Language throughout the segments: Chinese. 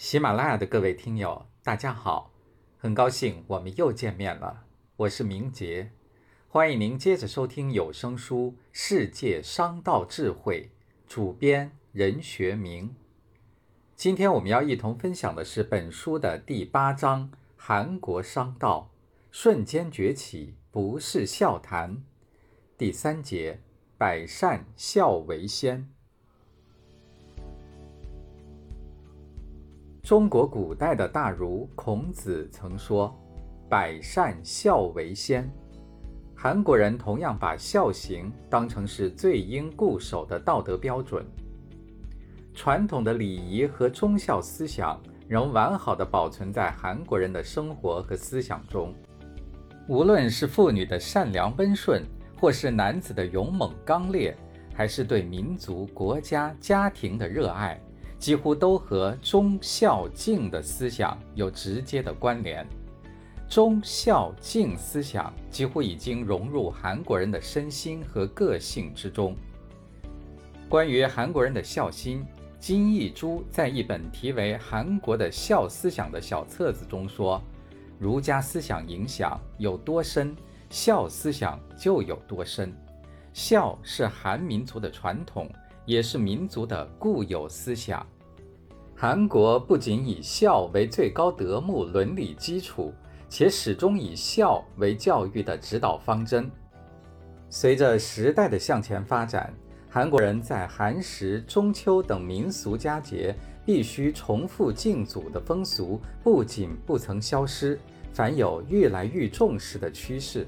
喜马拉雅的各位听友，大家好，很高兴我们又见面了。我是明杰，欢迎您接着收听有声书《世界商道智慧》，主编任学明。今天我们要一同分享的是本书的第八章：韩国商道瞬间崛起，不是笑谈。第三节：百善孝为先。中国古代的大儒孔子曾说：“百善孝为先。”韩国人同样把孝行当成是最应固守的道德标准。传统的礼仪和忠孝思想仍完好的保存在韩国人的生活和思想中。无论是妇女的善良温顺，或是男子的勇猛刚烈，还是对民族、国家、家庭的热爱。几乎都和忠孝敬的思想有直接的关联。忠孝敬思想几乎已经融入韩国人的身心和个性之中。关于韩国人的孝心，金义珠在一本题为《韩国的孝思想》的小册子中说：“儒家思想影响有多深，孝思想就有多深。孝是韩民族的传统。”也是民族的固有思想。韩国不仅以孝为最高德目、伦理基础，且始终以孝为教育的指导方针。随着时代的向前发展，韩国人在寒食、中秋等民俗佳节必须重复敬祖的风俗，不仅不曾消失，反有愈来愈重视的趋势。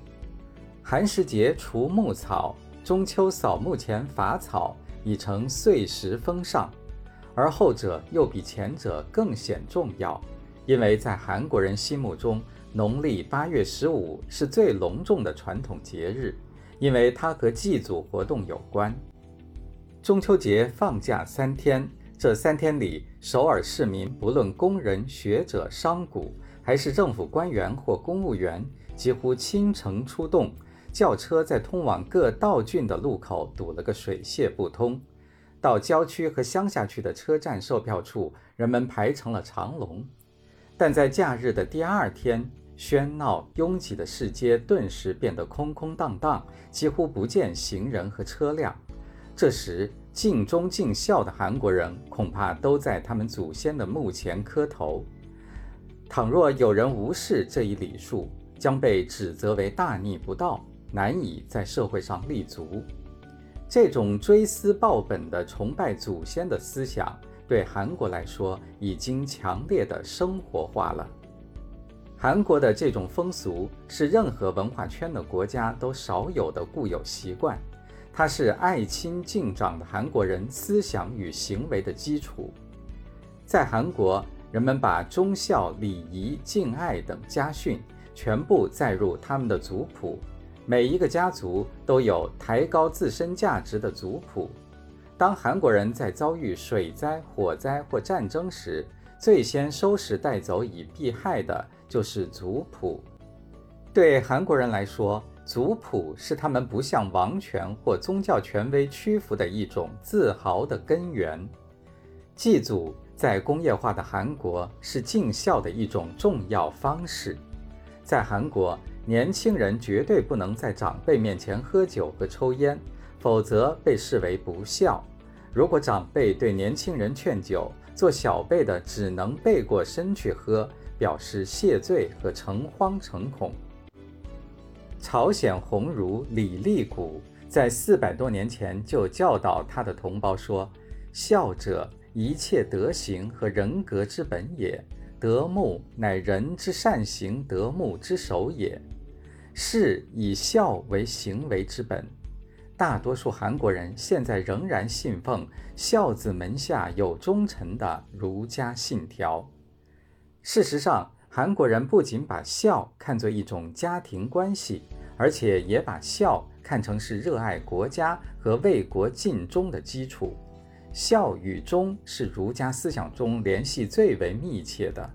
寒食节除牧草，中秋扫墓前伐草。已成岁时风尚，而后者又比前者更显重要，因为在韩国人心目中，农历八月十五是最隆重的传统节日，因为它和祭祖活动有关。中秋节放假三天，这三天里，首尔市民不论工人、学者、商贾，还是政府官员或公务员，几乎倾城出动。轿车在通往各道郡的路口堵了个水泄不通，到郊区和乡下去的车站售票处，人们排成了长龙。但在假日的第二天，喧闹拥挤的市街顿时变得空空荡荡，几乎不见行人和车辆。这时，尽忠尽孝的韩国人恐怕都在他们祖先的墓前磕头。倘若有人无视这一礼数，将被指责为大逆不道。难以在社会上立足，这种追思报本的崇拜祖先的思想，对韩国来说已经强烈的生活化了。韩国的这种风俗是任何文化圈的国家都少有的固有习惯，它是爱亲敬长的韩国人思想与行为的基础。在韩国，人们把忠孝、礼仪、敬爱等家训全部载入他们的族谱。每一个家族都有抬高自身价值的族谱。当韩国人在遭遇水灾、火灾或战争时，最先收拾带走以避害的就是族谱。对韩国人来说，族谱是他们不向王权或宗教权威屈服的一种自豪的根源。祭祖在工业化的韩国是尽孝的一种重要方式。在韩国。年轻人绝对不能在长辈面前喝酒和抽烟，否则被视为不孝。如果长辈对年轻人劝酒，做小辈的只能背过身去喝，表示谢罪和诚惶诚恐。朝鲜鸿儒李立谷在四百多年前就教导他的同胞说：“孝者，一切德行和人格之本也。德目乃人之善行德目之首也。”是以孝为行为之本，大多数韩国人现在仍然信奉孝子门下有忠臣的儒家信条。事实上，韩国人不仅把孝看作一种家庭关系，而且也把孝看成是热爱国家和为国尽忠的基础。孝与忠是儒家思想中联系最为密切的，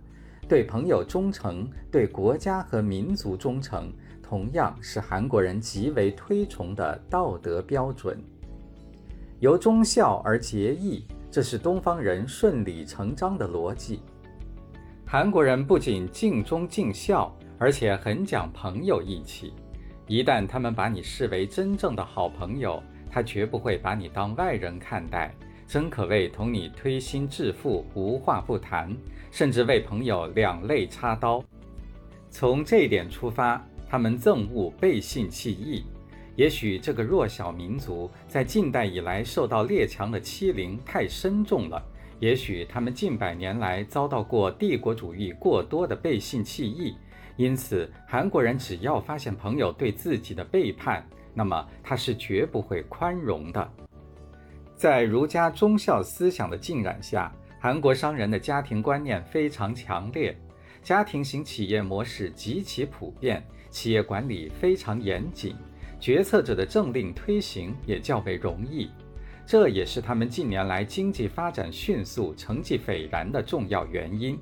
对朋友忠诚，对国家和民族忠诚。同样是韩国人极为推崇的道德标准，由忠孝而节义，这是东方人顺理成章的逻辑。韩国人不仅敬忠敬孝，而且很讲朋友义气。一旦他们把你视为真正的好朋友，他绝不会把你当外人看待，真可谓同你推心置腹，无话不谈，甚至为朋友两肋插刀。从这一点出发，他们憎恶背信弃义。也许这个弱小民族在近代以来受到列强的欺凌太深重了。也许他们近百年来遭到过帝国主义过多的背信弃义，因此韩国人只要发现朋友对自己的背叛，那么他是绝不会宽容的。在儒家忠孝思想的浸染下，韩国商人的家庭观念非常强烈，家庭型企业模式极其普遍，企业管理非常严谨，决策者的政令推行也较为容易。这也是他们近年来经济发展迅速、成绩斐然的重要原因。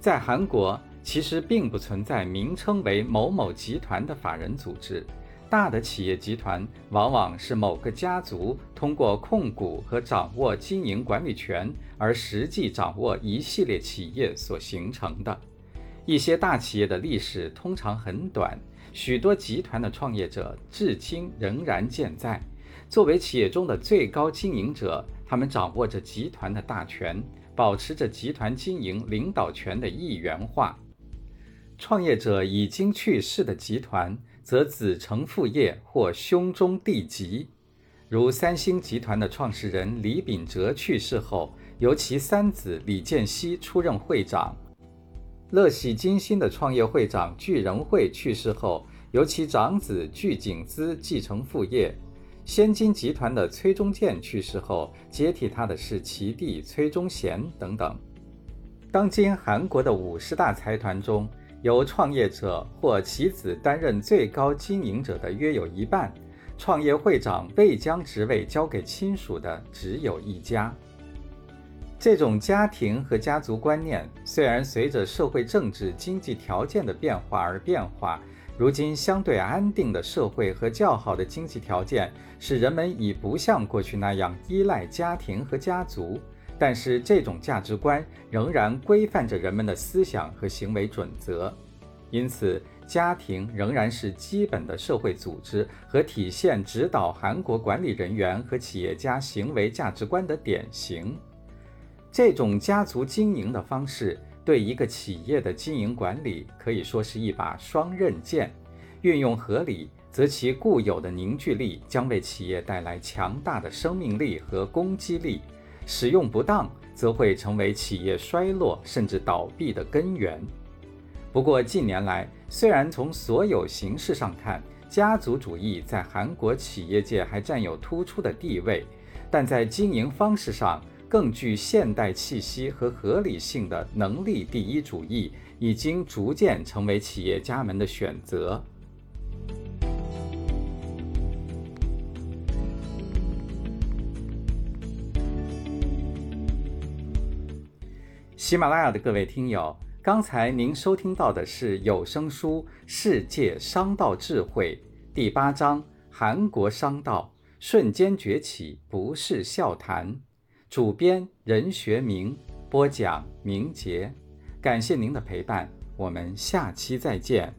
在韩国，其实并不存在名称为某某集团的法人组织。大的企业集团往往是某个家族通过控股和掌握经营管理权，而实际掌握一系列企业所形成的。一些大企业的历史通常很短，许多集团的创业者至今仍然健在。作为企业中的最高经营者，他们掌握着集团的大权，保持着集团经营领导权的一元化。创业者已经去世的集团，则子承父业或兄终弟及。如三星集团的创始人李秉哲去世后，由其三子李健熙出任会长；乐喜金星的创业会长具仁惠去世后，由其长子具景资继承父业。先金集团的崔中建去世后，接替他的是其弟崔中贤等等。当今韩国的五十大财团中，由创业者或其子担任最高经营者的约有一半，创业会长未将职位交给亲属的只有一家。这种家庭和家族观念，虽然随着社会、政治、经济条件的变化而变化。如今相对安定的社会和较好的经济条件，使人们已不像过去那样依赖家庭和家族。但是，这种价值观仍然规范着人们的思想和行为准则。因此，家庭仍然是基本的社会组织和体现指导韩国管理人员和企业家行为价值观的典型。这种家族经营的方式。对一个企业的经营管理可以说是一把双刃剑，运用合理，则其固有的凝聚力将为企业带来强大的生命力和攻击力；使用不当，则会成为企业衰落甚至倒闭的根源。不过近年来，虽然从所有形式上看，家族主义在韩国企业界还占有突出的地位，但在经营方式上，更具现代气息和合理性的能力第一主义，已经逐渐成为企业家们的选择。喜马拉雅的各位听友，刚才您收听到的是有声书《世界商道智慧》第八章：韩国商道瞬间崛起，不是笑谈。主编任学明播讲明杰，感谢您的陪伴，我们下期再见。